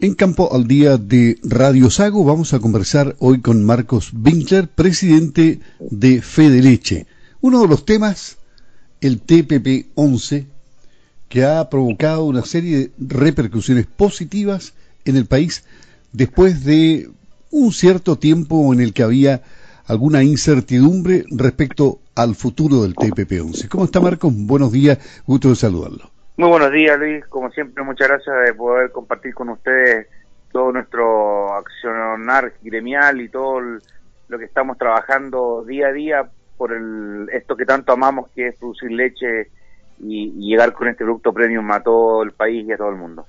En Campo al Día de Radio Sago vamos a conversar hoy con Marcos Winkler, presidente de Fede Leche. Uno de los temas, el TPP 11, que ha provocado una serie de repercusiones positivas en el país después de un cierto tiempo en el que había alguna incertidumbre respecto al futuro del TPP 11. ¿Cómo está Marcos? Buenos días, gusto de saludarlo. Muy buenos días, Luis. Como siempre, muchas gracias de poder compartir con ustedes todo nuestro accionar gremial y todo lo que estamos trabajando día a día por el, esto que tanto amamos, que es producir leche y, y llegar con este producto premium a todo el país y a todo el mundo.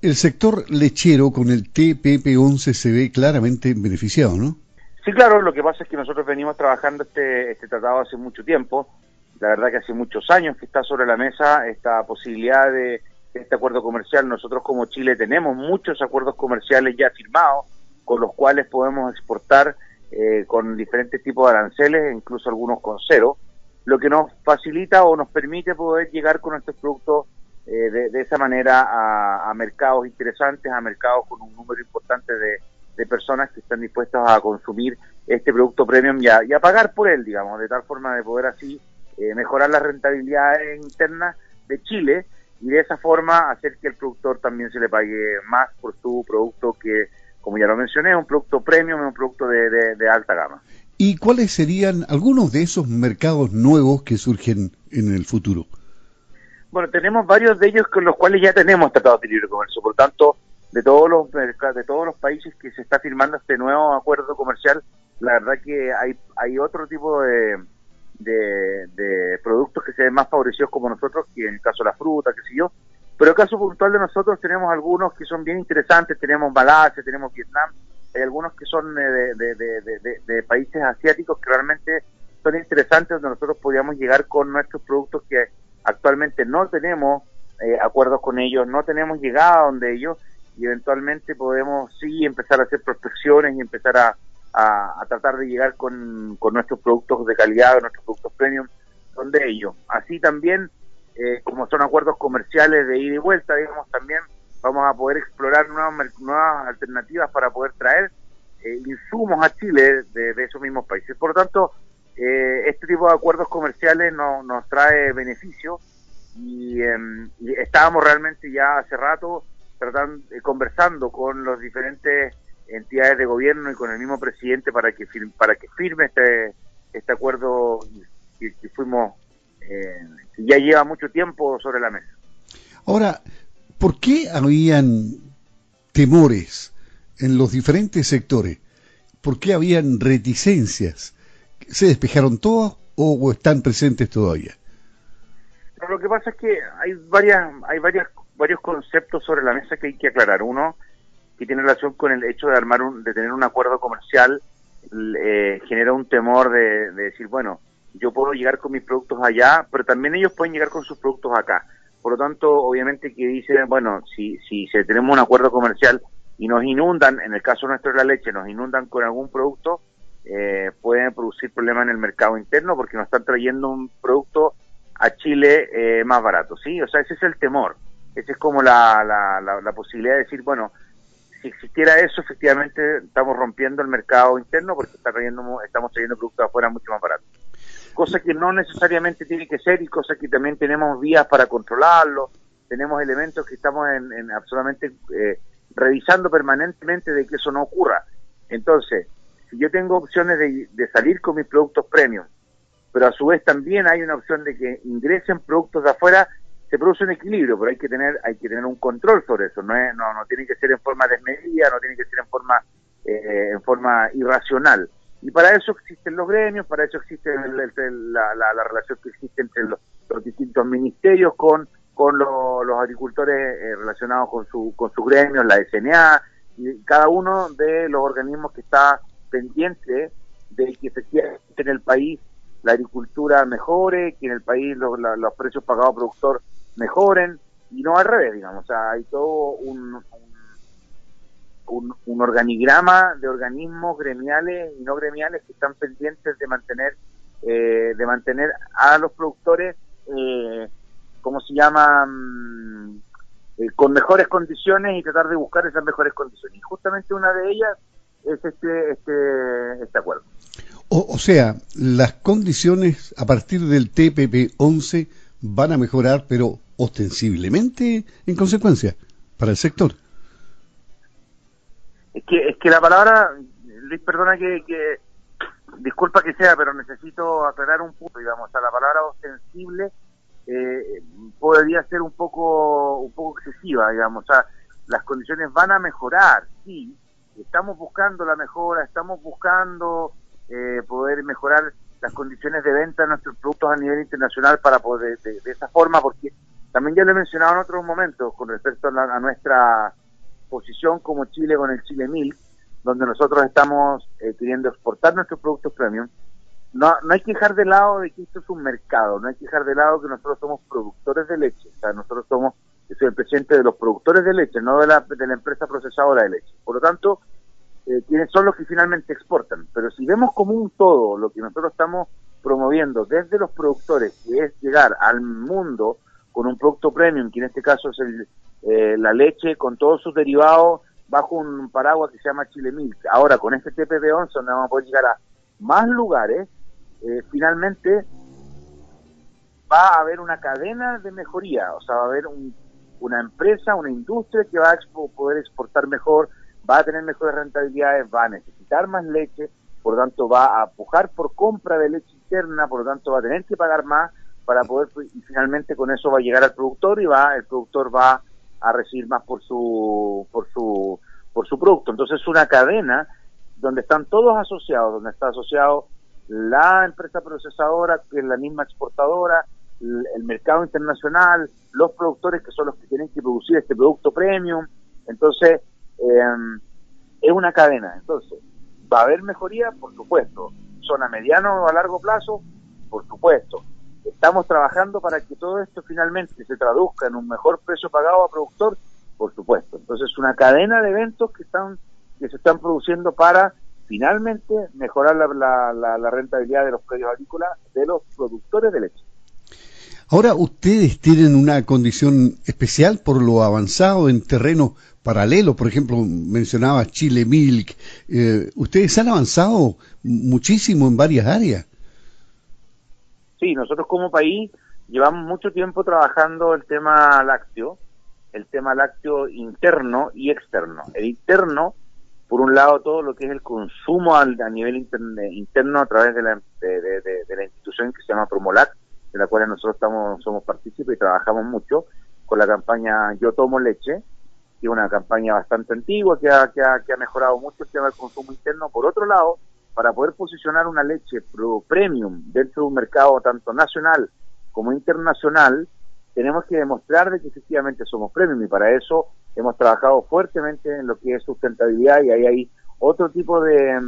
El sector lechero con el TPP-11 se ve claramente beneficiado, ¿no? Sí, claro, lo que pasa es que nosotros venimos trabajando este, este tratado hace mucho tiempo la verdad que hace muchos años que está sobre la mesa esta posibilidad de este acuerdo comercial. Nosotros como Chile tenemos muchos acuerdos comerciales ya firmados con los cuales podemos exportar eh, con diferentes tipos de aranceles, incluso algunos con cero, lo que nos facilita o nos permite poder llegar con nuestros productos eh, de, esa manera a, mercados interesantes, a mercados con un número importante de, personas que están dispuestas a consumir este producto premium y y a pagar por él, digamos, de tal forma de poder así eh, mejorar la rentabilidad interna de Chile y de esa forma hacer que el productor también se le pague más por su producto que, como ya lo mencioné, es un producto premium, es un producto de, alta gama. ¿Y cuáles serían algunos de esos mercados nuevos que surgen en el futuro? Bueno, tenemos varios de ellos con los cuales ya tenemos tratados de libre comercio, por tanto, de todos los de todos los países que se está firmando este nuevo acuerdo comercial, la verdad que hay hay otro tipo de, de, productos que se ven más favorecidos como nosotros, que en el caso de la fruta, qué sé yo. Pero el caso puntual de nosotros tenemos algunos que son bien interesantes, tenemos Malasia, tenemos Vietnam, hay algunos que son eh, de, de, países asiáticos que realmente son interesantes donde nosotros podríamos llegar con nuestros productos que actualmente no tenemos eh, acuerdos con ellos, no tenemos llegada donde ellos y eventualmente podemos sí empezar a hacer prospecciones y empezar a, a, tratar de llegar con, nuestros productos de calidad, nuestros productos premium, son de ellos. Así también, eh, como son acuerdos comerciales de ida y vuelta, digamos, también vamos a poder explorar nuevas, nuevas alternativas para poder traer eh, insumos a Chile de, esos mismos países. Por lo tanto, eh, este tipo de acuerdos comerciales no, nos trae beneficios y, em, y, estábamos realmente ya hace rato tratando, conversando con los diferentes entidades de gobierno y con el mismo presidente para que firme, para que firme este este acuerdo que, fuimos eh, ya lleva mucho tiempo sobre la mesa. Ahora, ¿por qué habían temores en los diferentes sectores? ¿Por qué habían reticencias? ¿Se despejaron todas o están presentes todavía? lo que pasa es que hay varias hay varias varios conceptos sobre la mesa que hay que aclarar. Uno, que tiene relación con el hecho de armar un, de tener un acuerdo comercial eh, genera un temor de, decir bueno yo puedo llegar con mis productos allá pero también ellos pueden llegar con sus productos acá. Por lo tanto obviamente que dicen bueno si si tenemos un acuerdo comercial y nos inundan en el caso nuestro de la leche nos inundan con algún producto eh, pueden producir problemas en el mercado interno porque nos están trayendo un producto a Chile eh, más barato sí o sea ese es el temor. Esa es como la, la, la posibilidad de decir bueno si existiera eso, efectivamente estamos rompiendo el mercado interno porque está trayendo, estamos trayendo productos afuera mucho más baratos. Cosa que no necesariamente tiene que ser y cosa que también tenemos vías para controlarlo, tenemos elementos que estamos en, absolutamente eh, revisando permanentemente de que eso no ocurra. Entonces, si yo tengo opciones de, de salir con mis productos premium, pero a su vez también hay una opción de que ingresen productos de afuera, se produce un equilibrio, pero hay que tener hay que tener un control sobre eso. No es, no, no tiene que ser en forma desmedida, no tiene que ser en forma eh, en forma irracional. Y para eso existen los gremios, para eso existe la, la, relación que existe entre los, distintos ministerios con con los agricultores eh, relacionados con su con sus gremios, la SNA y cada uno de los organismos que está pendiente de que efectivamente en el país la agricultura mejore, que en el país los, los precios pagados a productor mejoren y no al revés, digamos. O sea, hay todo un, un, organigrama de organismos gremiales y no gremiales que están pendientes de mantener eh, de mantener a los productores, eh, ¿cómo se llama? Mm, eh, con mejores condiciones y tratar de buscar esas mejores condiciones. Y justamente una de ellas es este, este, este acuerdo. O, o sea, las condiciones a partir del TPP 11 van a mejorar, pero ostensiblemente en consecuencia, para el sector. Es que, es que la palabra, Luis, perdona que, que disculpa que sea, pero necesito aclarar un punto, digamos, la palabra ostensible eh, podría ser un poco, un poco excesiva, digamos, o las condiciones van a mejorar, sí, estamos buscando la mejora, estamos buscando eh, poder mejorar las condiciones de venta de nuestros productos a nivel internacional para poder, de, esa forma, porque también ya lo he mencionado en otros momentos con respecto a, nuestra posición como Chile con el Chile Milk, donde nosotros estamos eh, queriendo exportar nuestros productos premium, no, no hay que dejar de lado de que esto es un mercado, no hay que dejar de lado que nosotros somos productores de leche, o sea, nosotros somos, yo soy el presidente de los productores de leche, no de la, de la empresa procesadora de leche. Por lo tanto, eh, quienes son los que finalmente exportan. Pero si vemos como un todo lo que nosotros estamos promoviendo desde los productores, que es llegar al mundo con un producto premium, que en este caso es el, eh, la leche con todos sus derivados bajo un paraguas que se llama Chile Milk. Ahora, con este TPP-11, donde vamos a poder llegar a más lugares, eh, finalmente va a haber una cadena de mejoría, o sea, va a haber una empresa, una industria que va a poder exportar mejor, va a tener mejores rentabilidades, va a necesitar más leche, por lo tanto va a pujar por compra de leche interna, por lo tanto va a tener que pagar más para poder y finalmente con eso va a llegar al productor y va el productor va a recibir más por su por su por su producto. Entonces es una cadena donde están todos asociados, donde está asociado la empresa procesadora, que es la misma exportadora, el mercado internacional, los productores que son los que tienen que producir este producto premium. Entonces, eh, es una cadena. Entonces, ¿va a haber mejoría? Por supuesto. ¿Son a mediano o a largo plazo? Por supuesto. ¿Estamos trabajando para que todo esto finalmente se traduzca en un mejor precio pagado a productor? Por supuesto. Entonces, una cadena de eventos que están que se están produciendo para finalmente mejorar la, la, rentabilidad de los predios agrícolas de los productores de leche. Ahora, ustedes tienen una condición especial por lo avanzado en terreno paralelo, por ejemplo, mencionaba Chile Milk. Eh, ustedes han avanzado muchísimo en varias áreas. Sí, nosotros como país llevamos mucho tiempo trabajando el tema lácteo, el tema lácteo interno y externo. El interno por un lado, todo lo que es el consumo a nivel interno a través de la, de, la institución que se llama Promolac, de la cual nosotros estamos somos partícipes y trabajamos mucho con la campaña Yo Tomo Leche, que es una campaña bastante antigua que ha, que ha, que ha mejorado mucho el tema del consumo interno. Por otro lado, para poder posicionar una leche pro premium dentro de un mercado tanto nacional como internacional, tenemos que demostrar de que efectivamente somos premium. Y para eso hemos trabajado fuertemente en lo que es sustentabilidad y ahí hay otro tipo de,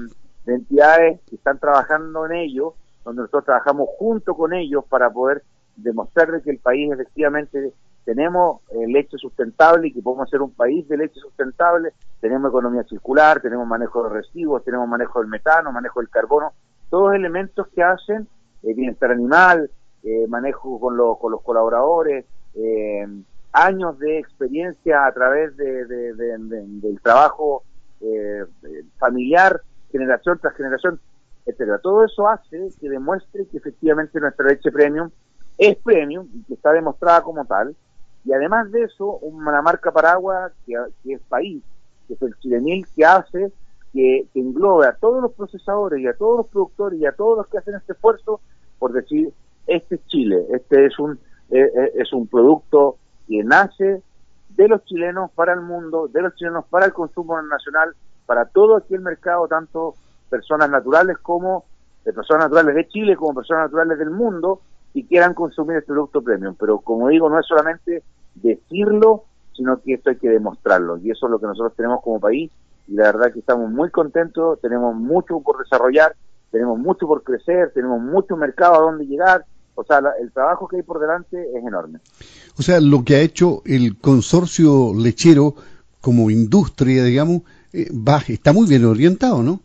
entidades que están trabajando en ello, donde nosotros trabajamos junto con ellos para poder demostrar de que el país efectivamente tenemos eh, leche sustentable y que podemos ser un país de leche sustentable, tenemos economía circular, tenemos manejo de residuos, tenemos manejo del metano, manejo del carbono, todos elementos que hacen el bienestar animal, eh, manejo con, con los colaboradores, eh, años de experiencia a través de, del trabajo eh, familiar, generación tras generación, etcétera. Todo eso hace que demuestre que efectivamente nuestra leche premium es premium y que está demostrada como tal. Y además de eso, una marca paraguas que, es país, que es el Chilenil, que hace que, que englobe a todos los procesadores y a todos los productores y a todos los que hacen este esfuerzo por decir, este es Chile, este es un, eh, eh, es un producto que nace de los chilenos para el mundo, de los chilenos para el consumo nacional, para todo aquí el mercado, tanto personas naturales como personas naturales de Chile como personas naturales del mundo y quieran consumir este producto premium. Pero como digo, no es solamente decirlo, sino que esto hay que demostrarlo. Y eso es lo que nosotros tenemos como país. Y la verdad que estamos muy contentos, tenemos mucho por desarrollar, tenemos mucho por crecer, tenemos mucho mercado a donde llegar o sea, el trabajo que hay por delante es enorme. O sea, lo que ha hecho el consorcio lechero como industria, digamos, eh, va, está muy bien orientado, ¿no?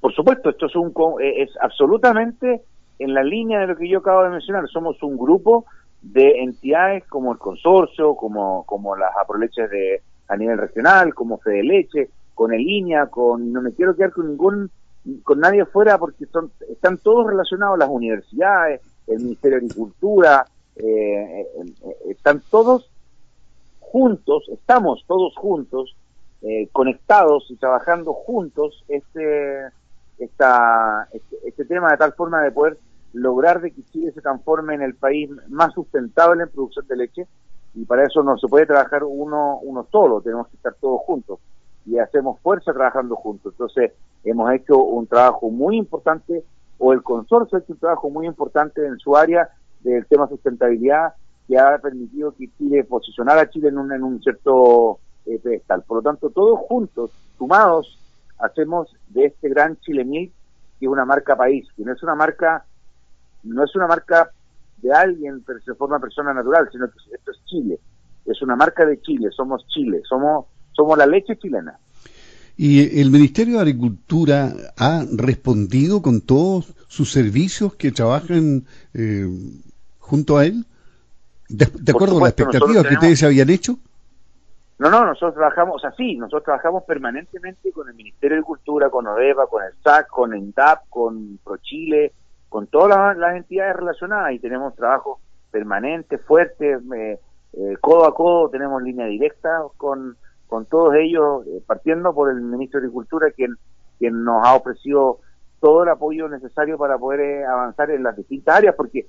Por supuesto, esto es, un, eh, es absolutamente en la línea de lo que yo acabo de mencionar. Somos un grupo de entidades como el consorcio, como, como las aproleches de a nivel regional, como Fede Leche, con el INEA, con no me quiero quedar con ningún con nadie afuera porque son están todos relacionados las universidades, el Ministerio de Agricultura, eh, eh, eh, están todos juntos, estamos todos juntos, conectados y trabajando juntos este, esta, este, este, tema de tal forma de poder lograr de que Chile se transforme en el país más sustentable en producción de leche y para eso no se puede trabajar uno, uno solo, tenemos que estar todos juntos y hacemos fuerza trabajando juntos. Entonces, hemos hecho un trabajo muy importante, o el consorcio ha hecho un trabajo muy importante en su área del tema sustentabilidad, que ha permitido que Chile posicionara a Chile en un, en un cierto eh, pedestal. Por lo tanto, todos juntos, sumados, hacemos de este gran Chile Mil, que es una marca país, que no es una marca, no es una marca de alguien, pero se forma persona natural, sino que esto es Chile. Es una marca de Chile, somos Chile, somos somos la leche chilena. ¿Y el Ministerio de Agricultura ha respondido con todos sus servicios que trabajan eh, junto a él? ¿De, acuerdo a las expectativas que ustedes habían hecho? No, no, nosotros trabajamos, o sea, sí, nosotros trabajamos permanentemente con el Ministerio de Agricultura, con ODEVA, con el SAC, con ENDAP, con ProChile, con todas las, entidades relacionadas y tenemos trabajo permanente, fuerte, eh, eh, codo a codo, tenemos línea directa con, con todos ellos, eh, partiendo por el ministro de Agricultura, quien, quien nos ha ofrecido todo el apoyo necesario para poder eh, avanzar en las distintas áreas, porque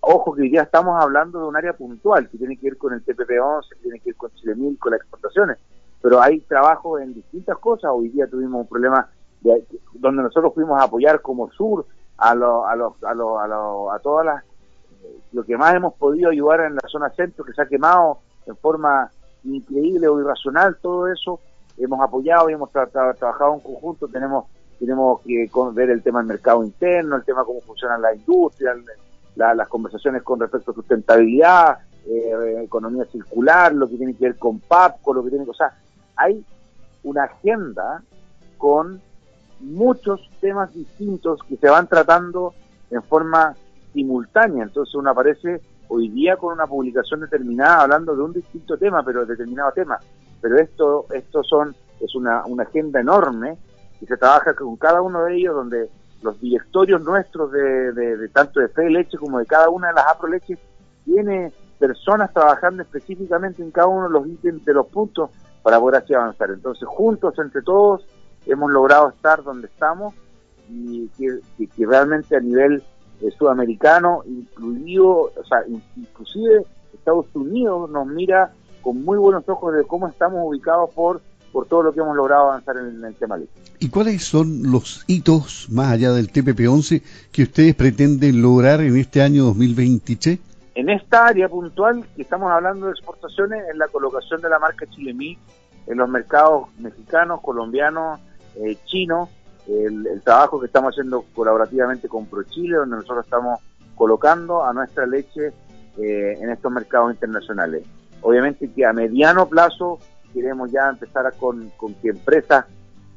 ojo que día estamos hablando de un área puntual que tiene que ver con el TPP-11, que tiene que ver con Chile Mil, con las exportaciones, pero hay trabajo en distintas cosas. Hoy día tuvimos un problema de, donde nosotros fuimos a apoyar como sur a, lo, a, los, a, lo, a, lo, a todas las lo que más hemos podido ayudar en la zona centro que se ha quemado en forma increíble o irracional todo eso. Hemos apoyado y hemos trabajado en conjunto, tenemos tenemos que ver el tema del mercado interno, el tema cómo funciona la las conversaciones con respecto a sustentabilidad, eh, economía circular, lo que tiene que ver con PAP, con lo que tiene que... O sea, hay una agenda con muchos temas distintos que se van tratando en forma simultánea. Entonces uno aparece hoy día con una publicación determinada hablando de un distinto tema, pero de determinado tema. Pero esto, esto son, es una, una agenda enorme y se trabaja con cada uno de ellos donde los directorios nuestros de, de, tanto de Fe Leche como de cada una de las Apro Leches tiene personas trabajando específicamente en cada uno de los ítems de los puntos para poder así avanzar. Entonces, juntos, entre todos, hemos logrado estar donde estamos y que, que realmente a nivel eh, sudamericano, incluido, o sea, inclusive Estados Unidos nos mira con muy buenos ojos de cómo estamos ubicados por por todo lo que hemos logrado avanzar en, el tema ¿Y cuáles son los hitos, más allá del TPP-11, que ustedes pretenden lograr en este año 2023? En esta área puntual que estamos hablando de exportaciones, en la colocación de la marca Chilemí en los mercados mexicanos, colombianos, eh, chinos, el, trabajo que estamos haciendo colaborativamente con ProChile, donde nosotros estamos colocando a nuestra leche eh, en estos mercados internacionales. Obviamente que a mediano plazo queremos ya empezar a con, que empresas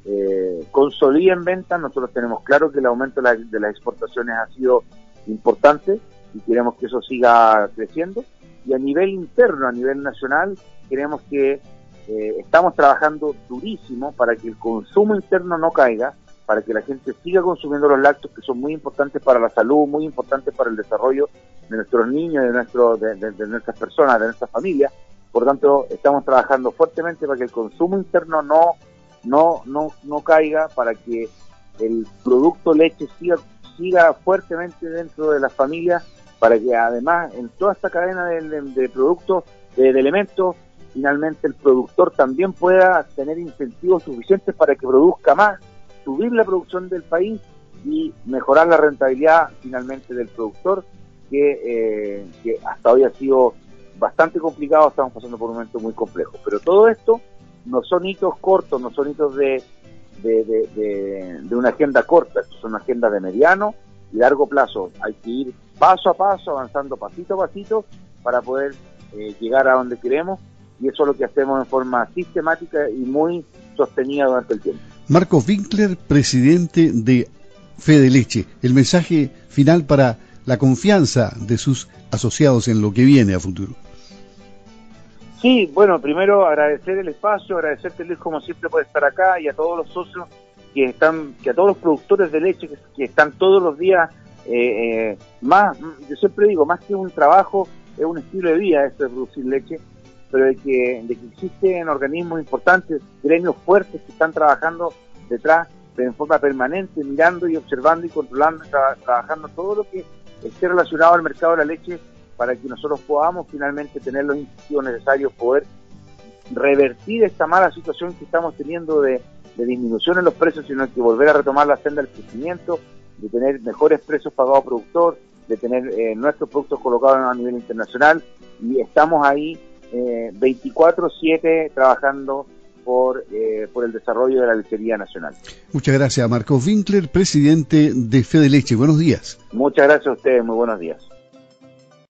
eh, consoliden ventas. Nosotros tenemos claro que el aumento de, las exportaciones ha sido importante y queremos que eso siga creciendo. Y a nivel interno, a nivel nacional, queremos que eh, estamos trabajando durísimo para que el consumo interno no caiga, para que la gente siga consumiendo los lácteos que son muy importantes para la salud, muy importantes para el desarrollo de nuestros niños, de, nuestro, de, nuestras personas, de nuestras familias. Por tanto, estamos trabajando fuertemente para que el consumo interno no, no, no, no caiga, para que el producto leche siga, siga fuertemente dentro de las familias, para que además en toda esta cadena de, productos, de elementos, finalmente el productor también pueda tener incentivos suficientes para que produzca más subir la producción del país y mejorar la rentabilidad finalmente del productor, que, eh, hasta hoy ha sido bastante complicado, estamos pasando por un momento muy complejo. Pero todo esto no son hitos cortos, no son hitos de, de, una agenda corta, son agendas de mediano y largo plazo. Hay que ir paso a paso, avanzando pasito a pasito para poder eh, llegar a donde queremos y eso es lo que hacemos en forma sistemática y muy sostenida durante el tiempo. Marcos Winkler, presidente de Fede Leche. El mensaje final para la confianza de sus asociados en lo que viene a futuro. Sí, bueno, primero agradecer el espacio, agradecerte Luis como siempre por estar acá y a todos los socios que están, que a todos los productores de leche que, están todos los días, eh, eh, más, yo siempre digo, más que un trabajo, es un estilo de vida esto de producir leche, pero de que, de que existen organismos importantes, gremios fuertes que están trabajando detrás de forma permanente, mirando y observando y controlando, trabajando todo lo que esté relacionado al mercado de la leche para que nosotros podamos finalmente tener los incentivos necesarios, poder revertir esta mala situación que estamos teniendo de, disminución en los precios, sino que volver a retomar la senda del crecimiento, de tener mejores precios pagados productor, de tener eh, nuestros productos colocados a nivel internacional y estamos ahí eh, 24/7 trabajando por, eh, por el desarrollo de la lechería nacional. Muchas gracias, Marcos Winkler, presidente de Fede Leche. Buenos días. Muchas gracias a ustedes, muy buenos días.